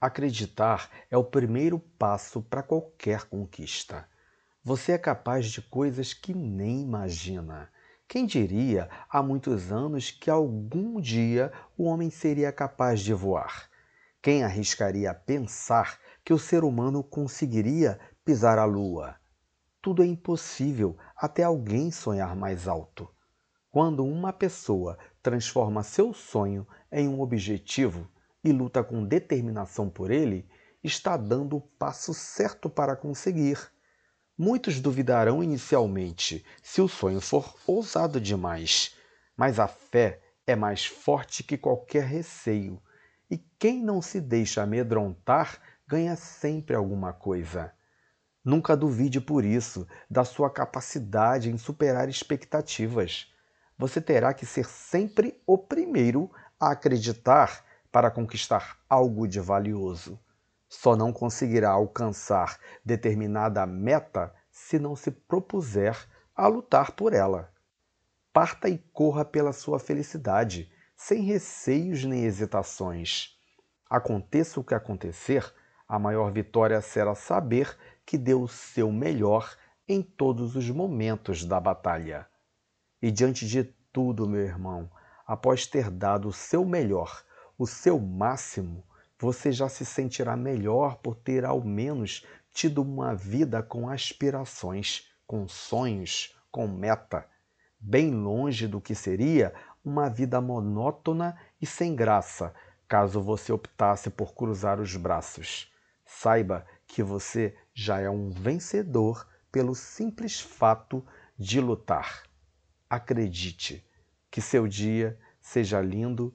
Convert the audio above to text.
Acreditar é o primeiro passo para qualquer conquista. Você é capaz de coisas que nem imagina. Quem diria há muitos anos que algum dia o homem seria capaz de voar? Quem arriscaria pensar que o ser humano conseguiria pisar a lua? Tudo é impossível até alguém sonhar mais alto. Quando uma pessoa transforma seu sonho em um objetivo, e luta com determinação por ele, está dando o passo certo para conseguir. Muitos duvidarão inicialmente se o sonho for ousado demais, mas a fé é mais forte que qualquer receio, e quem não se deixa amedrontar ganha sempre alguma coisa. Nunca duvide por isso da sua capacidade em superar expectativas. Você terá que ser sempre o primeiro a acreditar para conquistar algo de valioso. Só não conseguirá alcançar determinada meta se não se propuser a lutar por ela. Parta e corra pela sua felicidade, sem receios nem hesitações. Aconteça o que acontecer, a maior vitória será saber que deu o seu melhor em todos os momentos da batalha. E diante de tudo, meu irmão, após ter dado o seu melhor, o seu máximo, você já se sentirá melhor por ter ao menos tido uma vida com aspirações, com sonhos, com meta, bem longe do que seria uma vida monótona e sem graça, caso você optasse por cruzar os braços. Saiba que você já é um vencedor pelo simples fato de lutar. Acredite que seu dia seja lindo